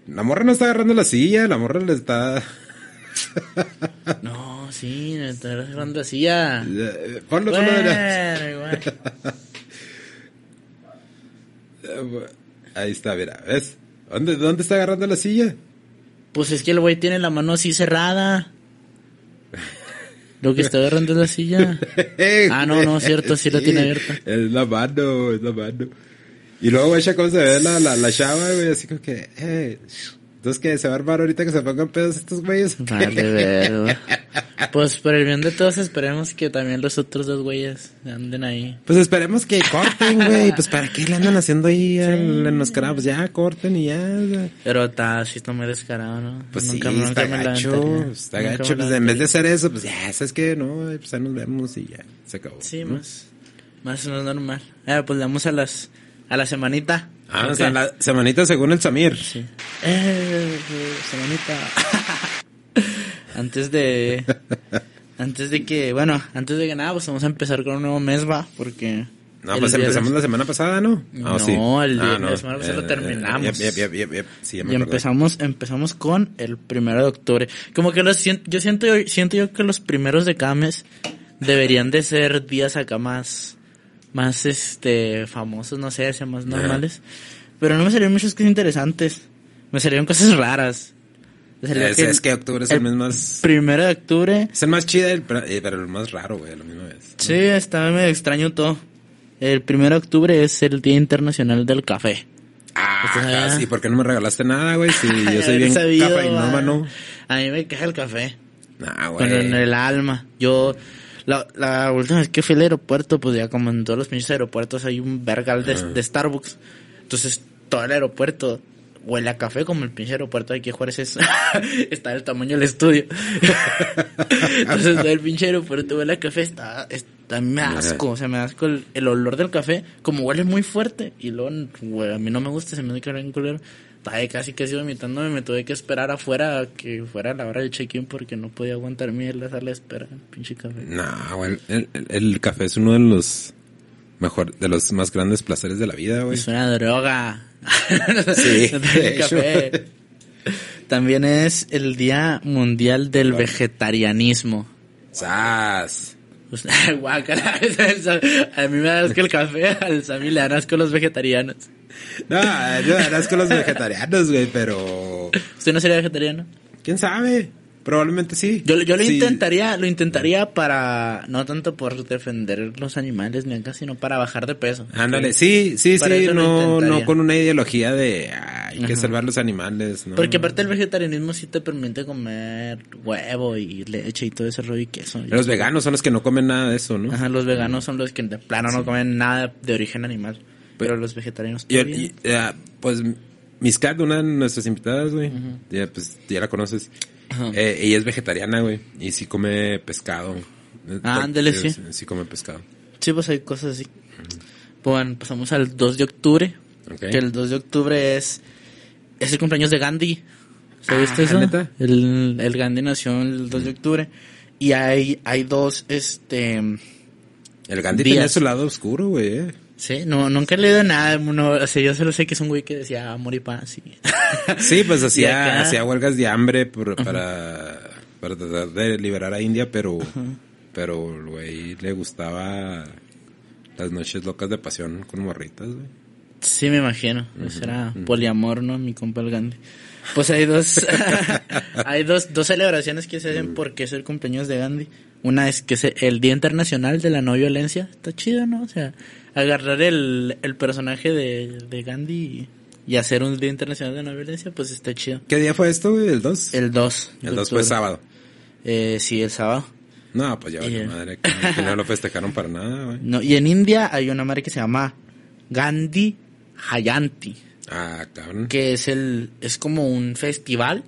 La morra no está agarrando la silla, la morra le está... No, sí, me está agarrando la silla. Eh, Ponlo, Bueno, igual. Ahí está, mira, ¿ves? ¿Dónde, ¿Dónde está agarrando la silla? Pues es que el güey tiene la mano así cerrada. Lo que está agarrando es la silla. Ah, no, no, cierto, sí la tiene abierta. Es la mano, es la mano. Y luego, güey, cómo se ve la, la, la chava, güey, así como que, eh, Entonces, que ¿Se va a armar ahorita que se pongan pedos estos güeyes? Vale, ver, Pues por el bien de todos esperemos que también los otros dos güeyes anden ahí. Pues esperemos que corten, güey. Pues para qué le andan haciendo ahí al enmascarado. Pues ya corten y ya. Pero está, sí está muy descarado, ¿no? Pues nunca, sí, está gacho. Está gacho. Pues en vez de hacer eso, pues ya, ¿sabes qué? No, pues ahí nos vemos y ya. Se acabó. Sí, más. Más no normal. Ah, pues le damos a las, a la semanita. Ah, o sea, la semanita según el Samir. Sí. Eh, semanita. antes de... Antes de que, bueno, antes de que nada, pues vamos a empezar con un nuevo mes, va, porque... No, pues empezamos la semana pasada, ¿no? Ah, no, sí. el día ah, no. la semana pasada lo eh, terminamos. sí, y empezamos, empezamos con el primero de octubre. Como que los siento, yo siento, siento yo que los primeros de cada mes deberían de ser días acá más, más este famosos, no sé, sea más normales. Pero no me salieron muchas cosas interesantes. Me salieron cosas raras. Es que, es que octubre es el, mes más... Primero de octubre. Es el más chido, eh, pero el más raro, güey, a la misma vez. Sí, está medio extraño todo. El primero de octubre es el Día Internacional del Café. Ah, sí, ¿por qué no me regalaste nada, güey? Si yo soy bien capa y no, mano. A mí me queja el café. Ah, güey. Pero en el alma. Yo, la, la última vez que fui al aeropuerto, pues ya como en todos los pinches aeropuertos hay un vergal de, de Starbucks. Entonces, todo el aeropuerto huele a café como el pinche aeropuerto de aquí Juárez es, está del tamaño del estudio. Entonces el pinche aeropuerto huele a café, está, está me asco, o sea, me asco el, el, olor del café, como huele muy fuerte, y luego, a mí no me gusta, se me hace que culero. Casi casi vomitándome, me tuve que esperar afuera que fuera la hora del check-in porque no podía aguantarme en la sala de espera, pinche café. No, güey, el, el café es uno de los mejor, de los más grandes placeres de la vida, güey. Es una droga. Sí, También es el Día Mundial del Vegetarianismo. ¡Sas! Pues, guácala, a mí me da asco el café, al Sammy le dan asco los vegetarianos. No, yo dan asco los vegetarianos, güey, pero... ¿Usted no sería vegetariano? ¿Quién sabe? Probablemente sí. Yo, yo lo intentaría, lo intentaría para, no tanto por defender los animales ni acá, sino para bajar de peso. Ándale, sí, sí, sí, no, no con una ideología de hay que salvar los animales. ¿no? Porque aparte el vegetarianismo sí te permite comer huevo y leche y todo ese rollo y queso. los veganos son los que no comen nada de eso, ¿no? Ajá, los veganos son los que de plano no comen nada de origen animal. Pero, los vegetarianos y, y, pues Miscat, una de nuestras invitadas, güey, ya, pues, ya la conoces. Eh, ella es vegetariana, güey, y sí come pescado. Ah, ándale, sí. sí. come pescado. Sí, pues hay cosas así. Bueno, pasamos al 2 de octubre. Que el 2 de octubre es, es el cumpleaños de Gandhi. ¿Sabiste ah, eso? ¿neta? El, el Gandhi nació el 2 de octubre. Y hay, hay dos, este... El Gandhi días. tenía su lado oscuro, güey. Sí, no, nunca he leído nada. No, o sea, yo solo sé que es un güey que decía amor y paz. Y... sí, pues hacía, hacía huelgas de hambre por, para, para tratar de liberar a India, pero, pero el güey le gustaba las noches locas de pasión con morritas, güey. Sí, me imagino. era poliamor, ¿no? Mi compa el Gandhi. Pues hay dos, hay dos, dos celebraciones que se hacen porque es el cumpleaños de Gandhi. Una es que es el Día Internacional de la No Violencia. Está chido, ¿no? O sea, agarrar el, el personaje de, de Gandhi y, hacer un Día Internacional de No Violencia, pues está chido. ¿Qué día fue esto, güey? ¿El 2? El 2. El 2 fue sábado. Eh, sí, el sábado. No, pues ya vaya madre, que, no lo festejaron para nada, güey. No, y en India hay una madre que se llama Gandhi Jayanti. Ah, cabrón. Que es el, es como un festival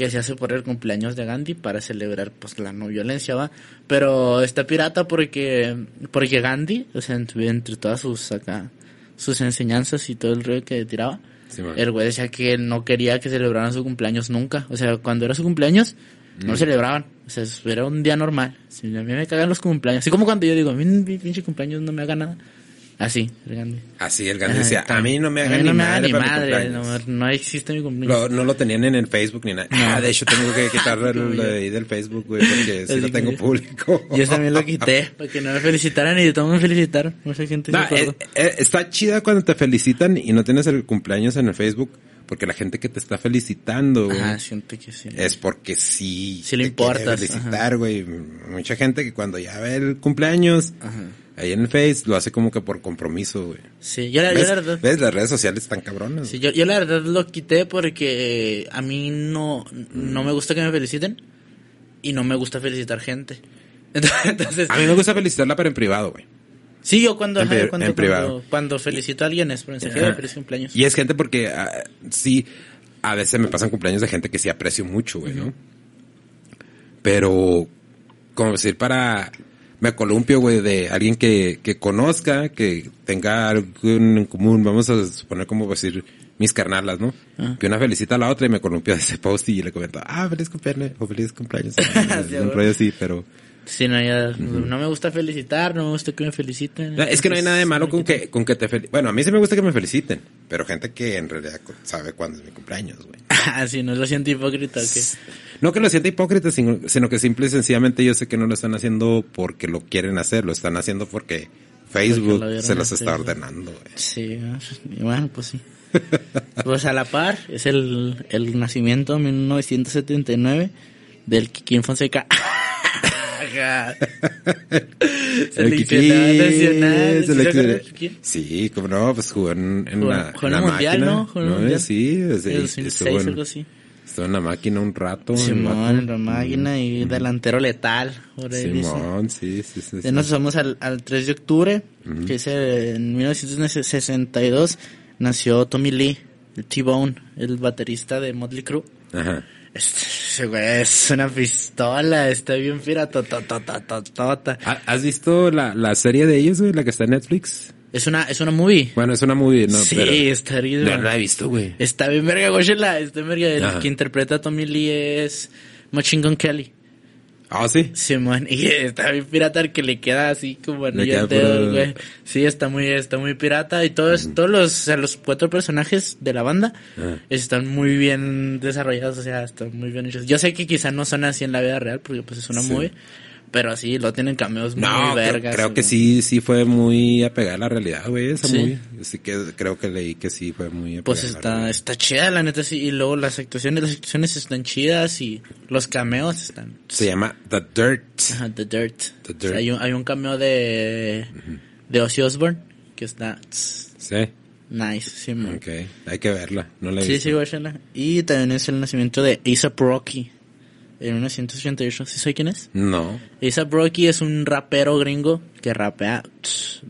que se hace por el cumpleaños de Gandhi para celebrar pues la no violencia, va. Pero está pirata porque, porque Gandhi, o sea, entre, todas sus acá, sus enseñanzas y todo el rollo que tiraba, el güey decía que no quería que celebraran su cumpleaños nunca. O sea, cuando era su cumpleaños, no mm. celebraban. O sea, era un día normal. Si a mí me cagan los cumpleaños. Así como cuando yo digo, mi pinche cumpleaños no me haga nada. Así, el Gandhi. Así, el Gandhi decía, a mí no me hagan ni, madre ni madre. No, existe mi cumpleaños. no lo tenían en el Facebook ni nada. Ah, de hecho tengo que quitarlo el, del Facebook, güey, porque si lo tengo público. Yo también lo quité, para que no me felicitaran y de todo me felicitaron. Mucha gente eh, eh, Está chida cuando te felicitan y no tienes el cumpleaños en el Facebook, porque la gente que te está felicitando, güey, Ajá, siento que sí. es porque sí, Sí le importas, felicitar, güey. Mucha gente que cuando ya ve el cumpleaños, Ajá. ahí en el Face, lo hace como que por compromiso, güey. Sí, yo la, yo ¿Ves? la verdad... ¿Ves? Las redes sociales están cabronas. Sí, yo, yo la verdad lo quité porque a mí no, no me gusta que me feliciten y no me gusta felicitar gente. Entonces, A mí me gusta felicitarla, pero en privado, güey. Sí, yo cuando, En ajá, cuando, en privado. cuando, cuando felicito a alguien es por mensaje Ajá. de feliz cumpleaños. Y es gente porque ah, sí, a veces me pasan cumpleaños de gente que sí aprecio mucho, güey, ¿no? Pero, como decir, para... Me columpio, güey, de alguien que, que conozca, que tenga algo en común, vamos a suponer como decir mis carnalas, ¿no? Ah. Que una felicita a la otra y me columpio de ese post y le comento, ah, feliz cumpleaños, o feliz cumpleaños. Un rollo así, pero... Sí, no, ya, no me gusta felicitar, no me gusta que me feliciten. No, es que no hay nada de malo con que, con que te feliciten. Bueno, a mí sí me gusta que me feliciten, pero gente que en realidad sabe cuándo es mi cumpleaños, güey. Ah, sí, no lo siento hipócrita, que No que lo sienta hipócrita, sino, sino que simple y sencillamente yo sé que no lo están haciendo porque lo quieren hacer, lo están haciendo porque Facebook lo se los está ordenando, güey. Sí. Y bueno, pues sí. Pues a la par, es el, el nacimiento en 1979 del Kikín Fonseca. Seleccionado nacional. ¿Sí te acuerdas del Kikín? Sí, como no, pues jugó en, en Jugó- la, jugó en la el Mundial, máquina. ¿no? Jugó en el Mundial. Sí, El estuvo 2006 en- algo así. Estuvo en la máquina un rato. el Simón, en la máquina y delantero letal. Por ahí dice. Simón, sí, sí, sí. Ya nos vamos al, al 3 de octubre, que es eh, en 1962, nació Tommy Lee, el T-Bone, el baterista de Motley Crue. Ajá. Este, güey es una pistola, está bien piratototototota. ¿Ha- ¿Has visto la, la serie de ellos, güey? La que está en Netflix. Es una, es una movie. Bueno, es una movie, ¿no? sí, pero está bien. no la he visto, güey. Está bien verga, góchela, está bien verga. El que interpreta a Tommy Lee es Machine Gun Kelly. Ah, sí. Simón, y está bien pirata el que le queda así como anillo dedo, güey. Sí, está muy, está muy pirata y todos, todos los, o sea, los cuatro personajes de la banda Ah. están muy bien desarrollados, o sea, están muy bien hechos. Yo sé que quizá no son así en la vida real porque pues es una Sí. movie, pero sí, lo tienen cameos muy No, creo, vergas. creo que güey. sí, sí fue muy apegada a la realidad, güey, esa Sí. movie. Así que creo que leí que sí fue muy apegada Pues está, está chida, la neta, sí. Y luego las actuaciones, las actuaciones están chidas y los cameos están Se llama The Dirt. Ajá, The Dirt. The O sea, Dirt. hay, un, hay un cameo de, de Ozzy Osbourne que está Sí. nice, sí, man. Ok, hay que verla. No la he Sí, visto. sí, guáchala. Y también es el nacimiento de A$AP Rocky en 1988. ¿Sí sabes quién es? No. A$AP Rocky es un rapero gringo que rapea tss,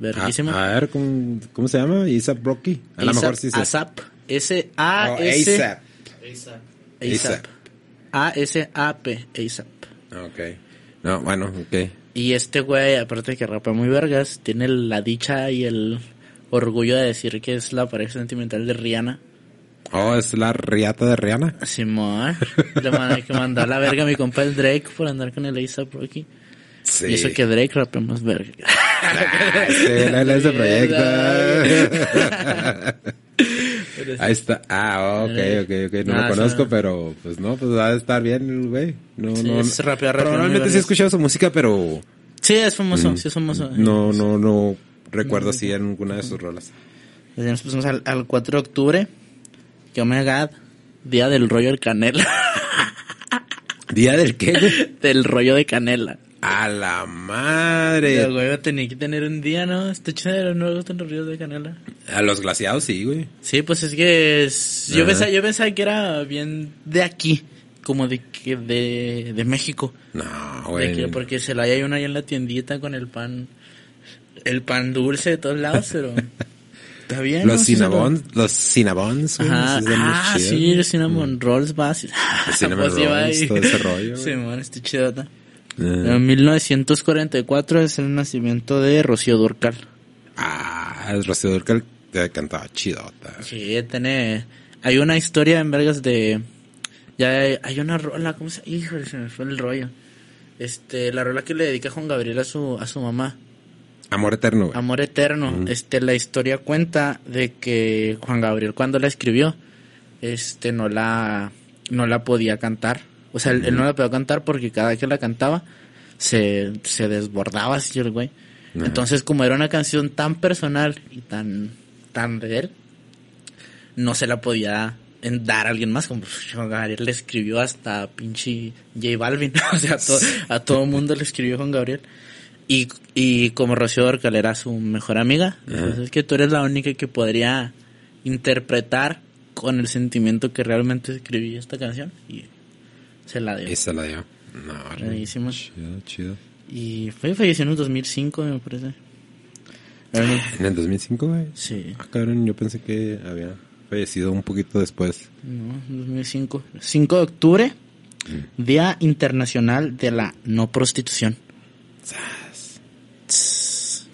A, ver, ¿cómo, cómo se llama? Isaac Rocky. A lo A$AP mejor sí sé. ASAP. Oh, S-A-S. ASAP. ASAP. A-S-A-P. ASAP. Ok. No, bueno, ok. Y este güey, aparte de que rapea muy vergas, tiene la dicha y el orgullo de decir que es la pareja sentimental de Rihanna. Oh, es la riata de Rihanna. Simón, le mandó que mandó a la verga a mi compa el Drake por andar con el A$AP Rocky. Sí. Y eso que Drake rapea más verga. Ah, sí, la de ese proyecto. Ahí está. Ah, ok, ok, ok. No Ah, lo conozco, sí. pero pues no, pues va a estar bien el güey. No, Sí, no. es rapea, rapea Probablemente sí he escuchado su música, pero Sí, es famoso, sí es famoso. Mm. no, no, no recuerdo así en alguna de sus rolas. Pues ya nos pusimos al, al 4 de octubre. Que oh my god, día del rollo del canela. ¿Día del qué, güey? del rollo de canela. A la Pero, madre. güey, tenía que tener un día, ¿no? Está chido, no me gustan los rollos de canela. A los glaciados sí, güey. Sí, pues es que es- yo, Ajá. pensaba, yo pensaba que era bien de aquí, como de que de, de México. No, De que- güey. porque se la hay una ahí en la tiendita con el pan, el pan dulce de todos lados, pero está bien. Los cinnabons, los cinnabons. Ajá, ah, sí, los cinnamon rolls vas. Los cinnamon Pues rolls, todo ese rollo. Sí, man, está chidota. Eh. En 1944 es el nacimiento de Rocío Durcal. Ah, el Rocío Durcal cantaba chidota. Sí, tiene. Hay una historia en Vergas de. Ya hay, hay una rola, ¿cómo se Híjole, se me fue el rollo. Este, la rola que le dedica Juan Gabriel a su, a su mamá. Amor eterno, güey. Amor Eterno. Este, la historia cuenta de que Juan Gabriel cuando la escribió, este, no la, no la podía cantar. O sea, él, él no la podía cantar porque cada vez que la cantaba, se, se desbordaba así el güey. Entonces, como era una canción tan personal y tan, tan de él, no se la podía en dar a alguien más, como Juan Gabriel le escribió hasta pinche J Balvin, o sea, a, to- a todo mundo le escribió Juan Gabriel. Y, y como Rocío Dúrcal era su mejor amiga, pues es que tú eres la única que podría interpretar con el sentimiento que realmente escribí esta canción y se la dio. Esa la dio. No. Buenísimo. Chido, chido. Y fue falleció en el 2005, me parece. Era- En el 2005, güey. Sí, Ah, cabrón, yo pensé que había fallecido un poquito después. no, 2005. 5 de octubre, Día Internacional de la No Prostitución.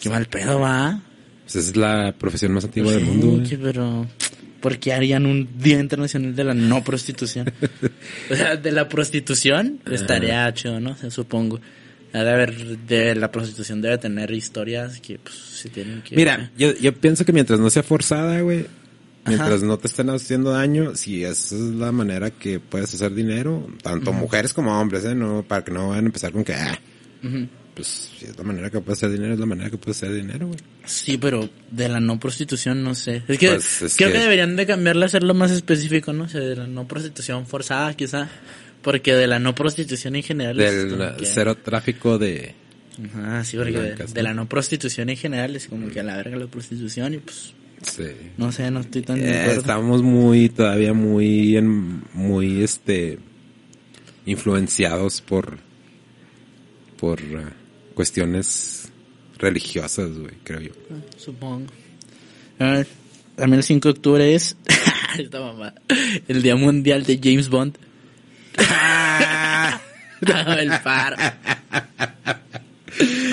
Qué mal pedo va. Pues esa es la profesión más antigua del Sí, mundo, güey. que- pero ¿por qué harían un Día Internacional de la No Prostitución? o sea, de la prostitución estaría chido, ¿no? O sea, supongo. De haber, de la prostitución debe tener historias que pues se tienen que... Mira, yo, yo pienso que mientras no sea forzada, güey, mientras no te estén haciendo daño, si esa es la manera que puedes hacer dinero, tanto mujeres como hombres, ¿eh? No, para que no vayan a empezar con que, ah, Ujú. Pues si es la manera que puedes hacer dinero, es la manera que puedes hacer dinero, güey. Sí, pero de la no prostitución no sé. Es que Pues, es creo que- que... deberían de cambiarle a hacerlo más específico, ¿no? O sea, de la no prostitución forzada, quizá. Porque de la no prostitución en general es Del que- cero tráfico de... Ajá, sí, porque de, la no prostitución en general es como que a la verga la prostitución y pues Sí. no sé, no estoy tan de Eh, acuerdo. estamos muy, todavía muy, en, muy, este, influenciados por, por cuestiones religiosas, güey, creo yo. Supongo. Ah, También el 5 de octubre es esta mamá, el Día Mundial de James Bond. el paro.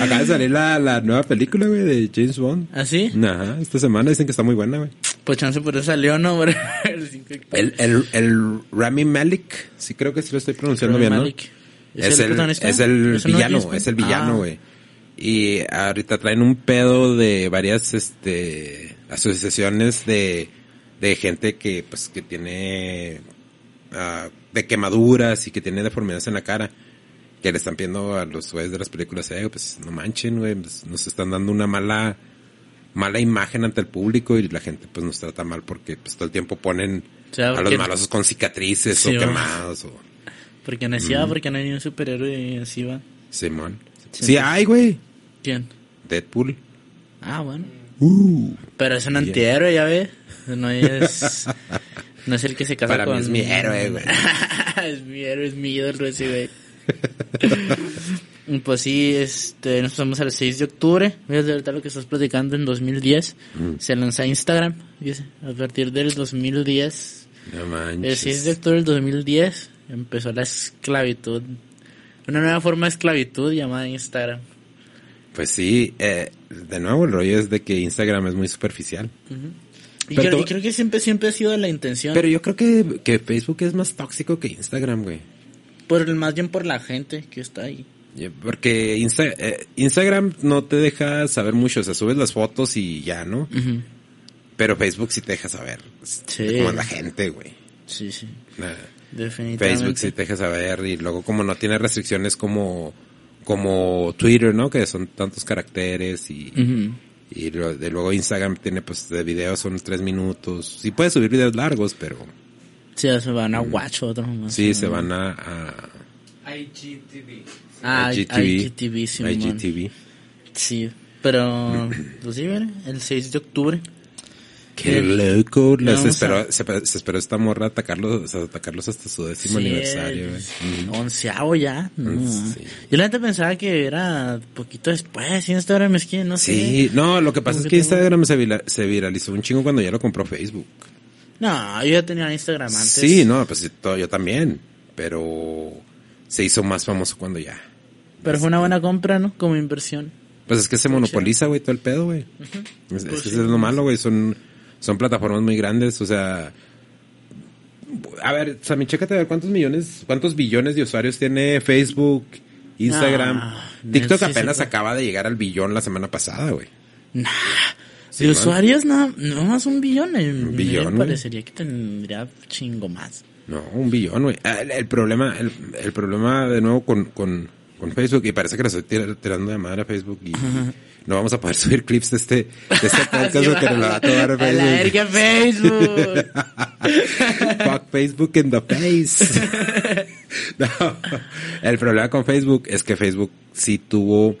Acaba de salir la, la nueva película, güey, de James Bond. ¿Ah, sí? Ajá, esta semana dicen que está muy buena, güey. Pues chance por eso salió, ¿no? El 5 de octubre. El, el, Rami Malek, sí creo que sí lo estoy pronunciando Rami bien, ¿no? ¿Es Es el es el ¿Eso no es villano, es el villano, Ah. güey. Y ahorita traen un pedo de varias, este, asociaciones de, de gente que, pues, que tiene, ah, de quemaduras y que tiene deformidades en la cara. Que le están pidiendo a los güeyes de las películas, eh, pues, no manchen, güey, pues, nos están dando una mala, mala imagen ante el público y la gente, pues, nos trata mal porque, pues, todo el tiempo ponen O sea, a los malosos con cicatrices Sí, o quemados o... Porque no decía, porque no hay un superhéroe así va. Simón. Sí, Sí, hay, güey. ¿Quién? Deadpool. Ah, bueno. Uh. Pero es un antihéroe, ya ves. No es. No es el que se casa Para mí con. es mi héroe, güey. es mi héroe, es mi ídolo ese, güey. pues sí, este, nos pasamos al 6 de octubre. A ahorita lo que estás platicando en 2010. Mm. Se lanza Instagram. fíjese, A partir del 2010. No El manches. 6 de octubre del 2010 empezó la esclavitud. Una nueva forma de esclavitud llamada Instagram. Pues sí, eh, de nuevo el rollo es de que Instagram es muy superficial. Y, Pero creo, tú- y creo que siempre, siempre ha sido la intención. Pero yo creo que, que Facebook es más tóxico que Instagram, güey. por el, más bien por la gente que está ahí. Porque Insta- eh, Instagram no te deja saber mucho, o sea, subes las fotos y ya, ¿no? Pero Facebook sí te deja saber Sí. cómo es la gente, güey. Sí, sí. Nada. Definitivamente. Facebook sí te deja saber y luego como no tiene restricciones como como Twitter, ¿no? Que son tantos caracteres y y lo- de luego Instagram tiene pues de videos son tres minutos. Sí puedes subir videos largos, pero Sí, se van a Watch o otro más. sí se van a, a IGTV. Ah, IGTV, IGTV. Sí, pero, pues sí, mira, el 6 de octubre. Qué loco. Les vamos esperó, a- se, se esperó esta morra atacarlos, o sea, atacarlos hasta su décimo Sí, aniversario, es Ujú. Onceavo ya. No. Sí. Yo la neta pensaba que era poquito después. Instagram es que no sé. Sí, no, lo que pasa es que que Instagram se, vira- se viralizó un chingo cuando ya lo compró Facebook. No, yo ya tenía Instagram antes. Sí, no, pues yo también, pero se hizo más famoso cuando ya. Pero fue una buena compra, ¿no? Como inversión. Pues es que se monopoliza, güey, todo el pedo, güey. Es, es Pues que sí. es lo malo, güey, son, son plataformas muy grandes, o sea... A ver, Sammy, chécate a ver cuántos millones, cuántos billones de usuarios tiene Facebook, Instagram. Ah, TikTok sí, apenas sí. acaba de llegar al billón la semana pasada, güey. Nah. De usuarios, no, no más un billón. eh, Un billón, parecería que tendría chingo más. No, un billón, güey. Ah, El, el problema, el, el problema de nuevo con, con, con Facebook, y parece que le estoy tir- tirando de madre a Facebook y no vamos a poder subir clips de este, de este podcast Sí, porque nos la va a tomar Facebook. Facebook. Fuck Facebook in the face. no, el problema con Facebook es que Facebook sí tuvo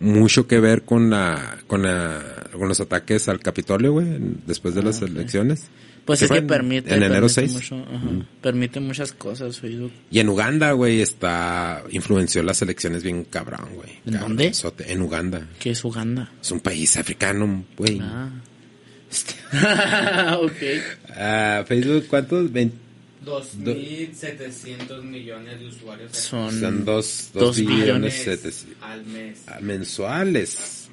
mucho que ver con la, con la, con los ataques al Capitolio, güey, después de las elecciones. Pues ¿Qué es que en- permite. En enero permite 6. mucho, ajá, Permite muchas cosas Facebook. Y en Uganda, güey, está, influenció las elecciones bien cabrón, güey. ¿En dónde? Cabronzote. En Uganda. Que es Uganda. Es un país africano, güey. Ah. ok. Ah, Facebook, ¿cuántos? Vein- 2.700 millones de usuarios Son. Son dos, dos dos billones billones. al mes. ah, mensuales.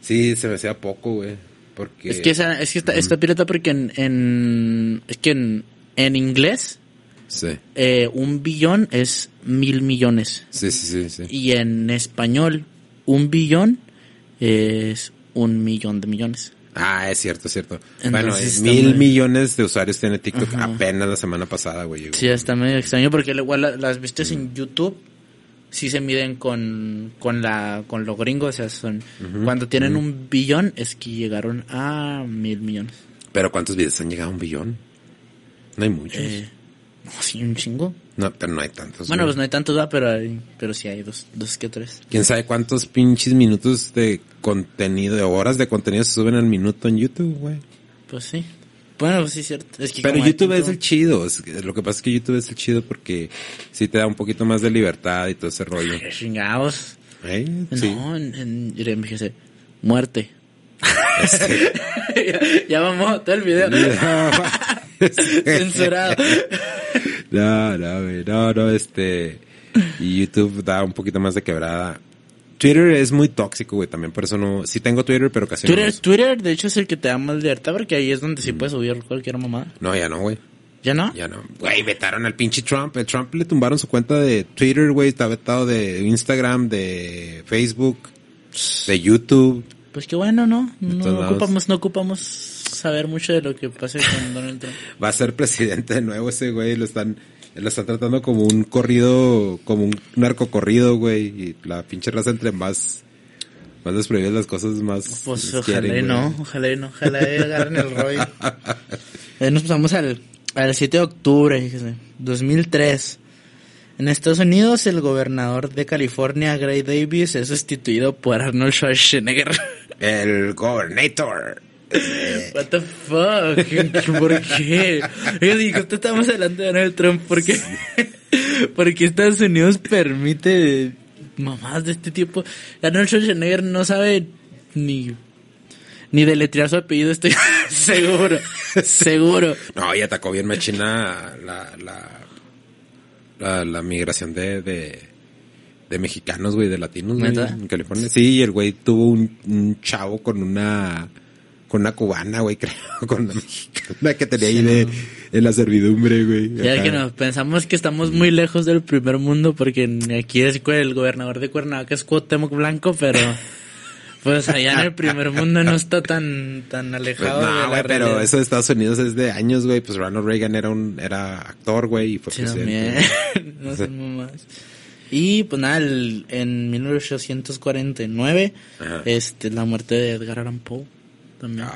Sí, se me hacía poco, güey. Porque... Es que, esa- es que está, está pirata porque en, en- es que en, en inglés Sí, eh, un billón es mil millones sí, sí, sí. sí. y en español un billón es un millón de millones. Ah, es cierto, es cierto. Entonces bueno, mil millones de usuarios tiene TikTok Ajá. apenas la semana pasada, güey. Sí, está medio extraño porque igual la- las vistas en YouTube sí se miden con, con la con los gringos, o sea, son cuando tienen un billón es que llegaron a mil millones. Pero ¿cuántos videos han llegado a un billón? No hay muchos. Eh, no, sí, un chingo. No, pero no hay tantos. Bueno, güey. pues no hay tantos, pero hay- pero sí hay dos, dos que tres. ¿Quién sabe cuántos pinches minutos de contenido, de horas de contenido se suben al minuto en YouTube, güey? Pues sí. Bueno, sí cierto. Es que Pero YouTube es el chido. es que- lo que pasa es que YouTube es el chido porque sí te da un poquito más de libertad y todo ese rollo. Qué chingados. ¿Eh? Sí. No, en, en, en- fíjese, muerte. Este. ya, ya vamos todo el video. Censurado. No, no, no, no, este... Y YouTube da un poquito más de quebrada. Twitter es muy tóxico, güey, también por eso no... Sí tengo Twitter, pero casi Twitter, no. Twitter, de hecho, es el que te da más libertad porque ahí es donde Mm. sí puedes subir cualquier mamada. No, ya no, güey. ¿Ya no? Ya no. Güey, vetaron al pinche Trump. El Trump le tumbaron su cuenta de Twitter, güey. Está vetado de Instagram, de Facebook, de YouTube. Pues qué bueno, ¿no? No ocupamos, no ocupamos saber mucho de lo que pasa con Donald Trump. Va a ser presidente de nuevo ese güey. Lo están, lo están tratando como un corrido, como un narcocorrido, güey. Y la pinche raza entre más, más les prohíbes las cosas más. Pues ojalá quieren, y güey. no, ojalá y no, ojalá y agarren el rollo. Ahí nos pasamos al, al 7 de octubre, fíjese, 2003. En Estados Unidos, el gobernador de California, Gray Davis, es sustituido por Arnold Schwarzenegger. El gobernator. What the fuck? ¿Por qué? Oiga, digo, estamos hablando de Donald Trump porque, porque Estados Unidos permite mamás de este tipo. Arnold Schwarzenegger no sabe ni, ni deletrear su apellido, estoy seguro, seguro. No, y atacó bien machina la, la, la, la migración de, de, de mexicanos, güey, de latinos, güey, California. Sí, y el güey tuvo un, un chavo con una, con una cubana, güey, creo, con una mexicana que tenía ahí de, en la servidumbre, güey. Ya que nos pensamos que estamos muy lejos del primer mundo porque aquí es el gobernador de Cuernavaca es Cuauhtémoc Blanco, pero pues allá en el primer mundo no está tan tan Pues alejado de no, la güey, pero eso de Estados Unidos es de años, güey. Pues Ronald Reagan era un, era actor, güey, y fue Sí, presidente. también. no son mamás. Y pues nada, el- en 1849, Ajá. este, la muerte de Edgar Allan Poe también.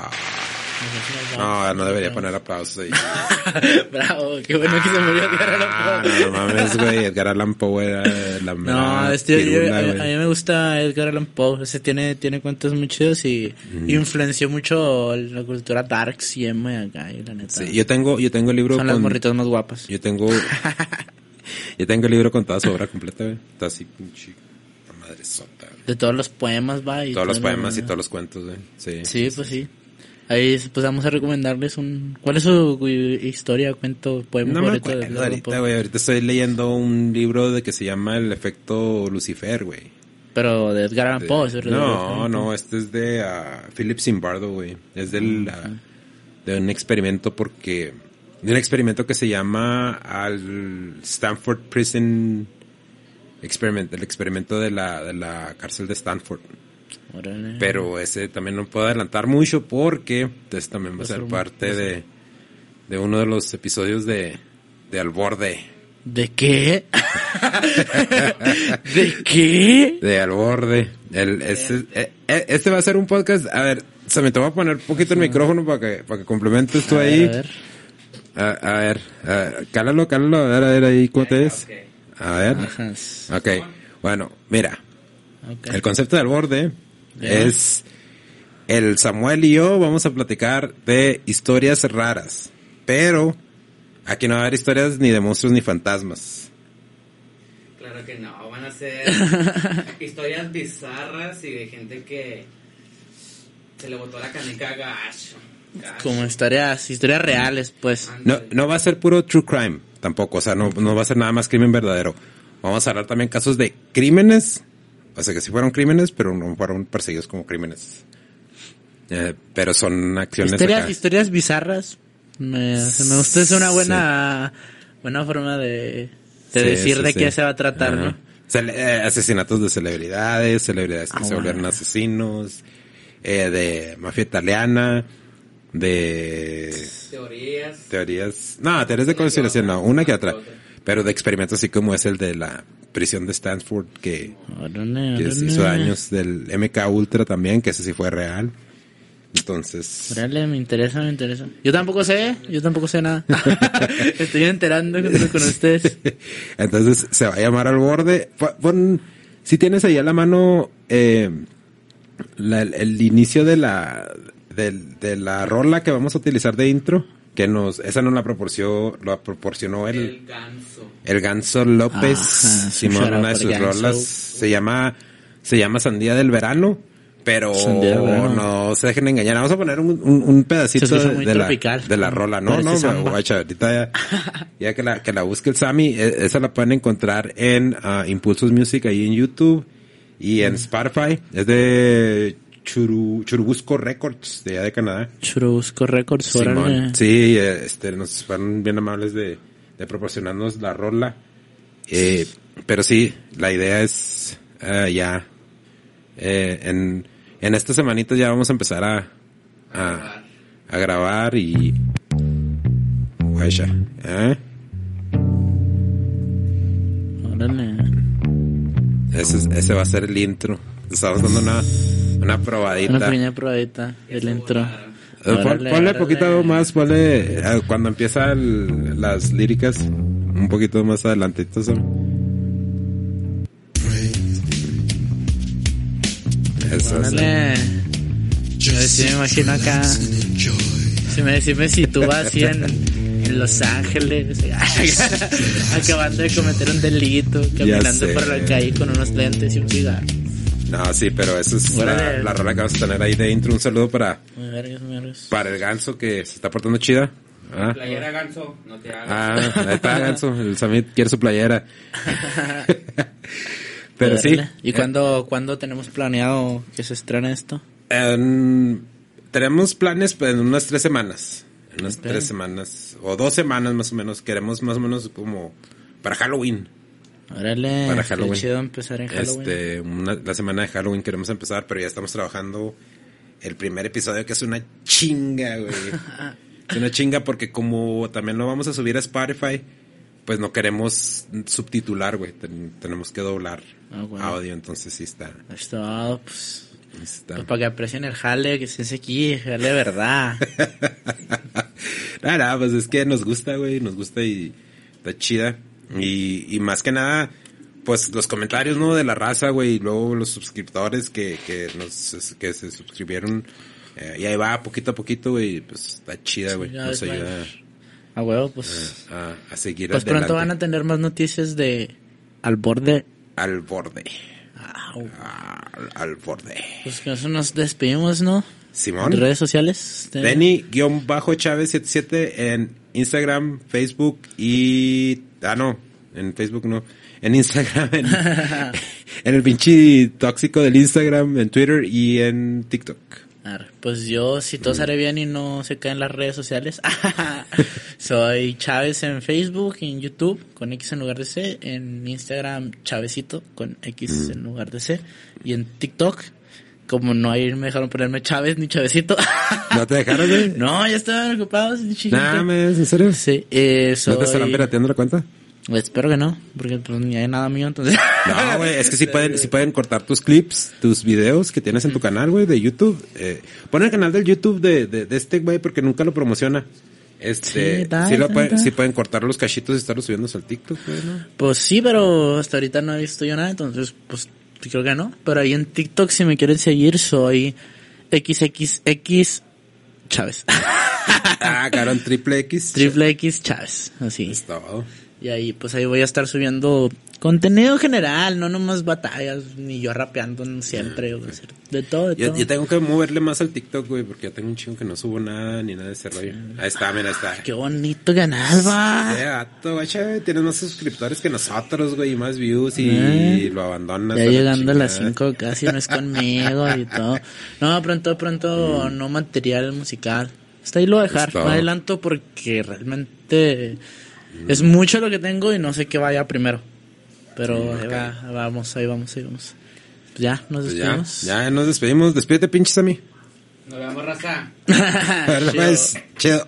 Ah, no, no debería poner aplausos ahí. Bravo, qué bueno que se murió Edgar Allan Ah, Poe. no, mames, güey. Edgar Allan Poe era la No, este, yo- a, a mí me gusta Edgar Allan Poe. Ese tiene, tiene cuentos muy chidos y influenció mucho la cultura dark y acá, y la neta. Sí, yo tengo, yo tengo el libro Son las morritas más guapas. yo tengo, yo tengo el libro con toda su obra completa, güey. Está así, pinche, la madre sota, güey. De todos los poemas, va. Y Todos los poemas y todos los cuentos, güey. Sí. Sí, pues sí. Ahí pues vamos a recomendarles un... ¿Cuál es su historia, cuento, poema No me de acuerdo ahorita, güey. Ahorita estoy leyendo un libro de que se llama El efecto Lucifer, güey. Pero de Edgar Allan Poe. de No, no, este es de ah, Philip Zimbardo, güey. Es del, ah, de un experimento porque... De un experimento que se llama al Stanford Prison Experiment, el experimento de la, de la cárcel de Stanford. Órale. Pero ese también no puedo adelantar mucho porque este también va a Va ser parte de, de uno de los episodios de, de Al Borde. ¿De qué? ¿De qué? De Al Borde. El, este, este va a ser un podcast. A ver, se me te voy a poner un poquito el micrófono para que, para que complementes tú ahí. a ver. a, a ver, a, cálalo, cálalo, a ver, a ver ahí cómo te ves. A ver. Ajá. Ok, bueno, mira, el concepto del borde es el Samuel y yo vamos a platicar de historias raras, pero aquí no va a haber historias ni de monstruos ni fantasmas. Claro que no, van a ser historias bizarras y de gente que se le botó la canica gacho. gacho. Como historias, historias reales, pues. No, no va a ser puro true crime tampoco, o sea, no, no va a ser nada más crimen verdadero. Vamos a hablar también casos de crímenes, o sea que sí fueron crímenes, pero no fueron perseguidos como crímenes. Eh, pero son acciones Historias, acá. historias bizarras. Me, se me gusta, es una buena, buena forma de, de Sí, decir sí, de qué se va a tratar, Ajá. ¿no? Eh, asesinatos de celebridades, celebridades que Ah, se volvieron asesinos, eh, de mafia italiana, de Teorías. teorías, no, teorías de conspiración, no, una que otra, pero de experimentos así como es el de la prisión de Stanford que, que se hizo daños del MK Ultra también, que ese sí fue real. Entonces, Órale, me interesa, me interesa. Yo tampoco sé, yo tampoco sé nada. Estoy enterando con, con ustedes. entonces se va a llamar al borde. Pon- pon- si tienes ahí a la mano eh, la- el, el inicio de la del- de, la rola que vamos a utilizar de intro, que nos esa nos la proporcionó, lo proporcionó el El ganso. el Ganso López, Ajá, Simón, una de sus Ganso. rolas se llama se llama Sandía del Verano, pero Sandía del Verano. no se dejen engañar. Vamos a poner un, un, un pedacito de, de la, de la rola. No, Parece no, guacha, ahorita ya, ya que la, que la busque el Sammy, eh, esa la pueden encontrar en ah, Impulsos Music ahí en YouTube y Mm. en Spotify. Es de Churu, Churubusco Records de allá de Canadá. Churubusco Records. Simón. Sí, este, nos fueron bien amables de, de proporcionarnos la rola. Eh, pero sí, la idea es eh, ya eh, en, en estas semanitas ya vamos a empezar a, a, a grabar y... Guacha, ¿eh? Órale. Ese, es- ese va a ser el intro. Estamos dando una, una probadita. Una pequeña probadita del intro. Eh, pon- ponle órale. poquito más, ponle eh, cuando empieza el- las líricas, un poquito más adelantito. son. Eso, sí. Órale. Me imagino acá. Si me, si me sitúa así en, en Los Ángeles, acabando de cometer un delito, caminando por la calle con unos lentes y un cigarro. No, sí, pero esa es la, la rola que vamos a tener ahí de intro. Un saludo para, para el ganso que se está portando chida. Ah, Playera ganso, no te hagas. ah ahí está ganso. El Samit quiere su playera. pero sí. ¿Y cuándo, cuándo tenemos planeado que se estrene esto? En- tenemos planes pues, en unas tres semanas. En unas tres semanas. O dos semanas más o menos. Queremos más o menos como para Halloween. Órale, Para qué Halloween. chido empezar en Halloween. Este, una- la semana de Halloween queremos empezar, pero ya estamos trabajando el primer episodio que es una chinga, güey. es una chinga porque como también lo vamos a subir a Spotify, pues no queremos subtitular, güey. Ten- tenemos que doblar Ah, audio, entonces sí está. Esto, pues, está. pues, para que aprecien el jale, que se hace aquí, jale de verdad. Nada, pues es que nos gusta, güey, nos gusta y está chida. Y, y más que nada, pues los comentarios, ¿no? De la raza, güey, y luego los suscriptores que, que nos, que se suscribieron. eh, y ahí va, poquito a poquito, güey, pues está chida, güey. nos ayuda A huevo, pues. a, a seguir Pues adelante. pronto van a tener más noticias de al borde. Al borde. Au. Al, al borde. Pues con eso nos despedimos, ¿no? Simón. Redes sociales. de- Denny-Chávez77 en Instagram, Facebook y... Ah, no, en Facebook no. En Instagram, en, en el pinche tóxico del Instagram, en Twitter y en TikTok. Arre, Pues yo, si todo sale bien y no se caen las redes sociales, soy Chávez en Facebook en YouTube con X en lugar de C, en Instagram Chávezito con X en lugar de C y en TikTok, como no ahí me dejaron ponerme Chávez ni Chávezito. ¿No te dejaron, güey? no, ya estaban ocupados. Nah, gente. me, ¿en serio? Sí, eh, soy... ¿No te estarán pirateando la cuenta? Espero que no, porque pues ni hay nada mío, entonces... No, güey, es que sí pueden, sí pueden cortar tus clips, tus videos que tienes en tu canal, güey, de YouTube. Eh, pon el canal del YouTube de, de, de este güey porque nunca lo promociona. Este, Sí, sí, da, lo da, pueden, da. sí pueden cortar los cachitos y estarlos subiendo al TikTok, güey, ¿no? Pues sí, pero hasta ahorita no he visto yo nada, entonces pues creo que no. Pero ahí en TikTok si me quieren seguir soy XXX Chávez. Ah, cabrón, triple X. Triple X Chávez, así. Es todo. Y ahí pues ahí voy a estar subiendo contenido general, no nomás batallas, ni yo rapeando siempre, sea, de todo, de Yo, todo. yo tengo que moverle más al TikTok, güey, porque ya tengo un chingo que no subo nada ni nada de ese rollo. Ahí está, mira, ahí está. Qué bonito canal, va. Vato, guacha, güey, tienes más suscriptores que nosotros, güey, y más views y Eh. lo abandonas. Ya llegando a las chingada. 5 casi no es conmigo y todo. No, pronto, pronto no material musical. Hasta ahí lo voy a dejar. No adelanto porque realmente es mucho lo que tengo y no sé qué vaya primero. Pero ahí va, vamos, ahí vamos, ahí vamos. Pues ya, nos Pues ya, despedimos. ya nos despedimos. Despídete, pinches a mí. Nos vemos, raza. A ver, Chido. pues, chido.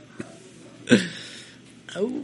Au.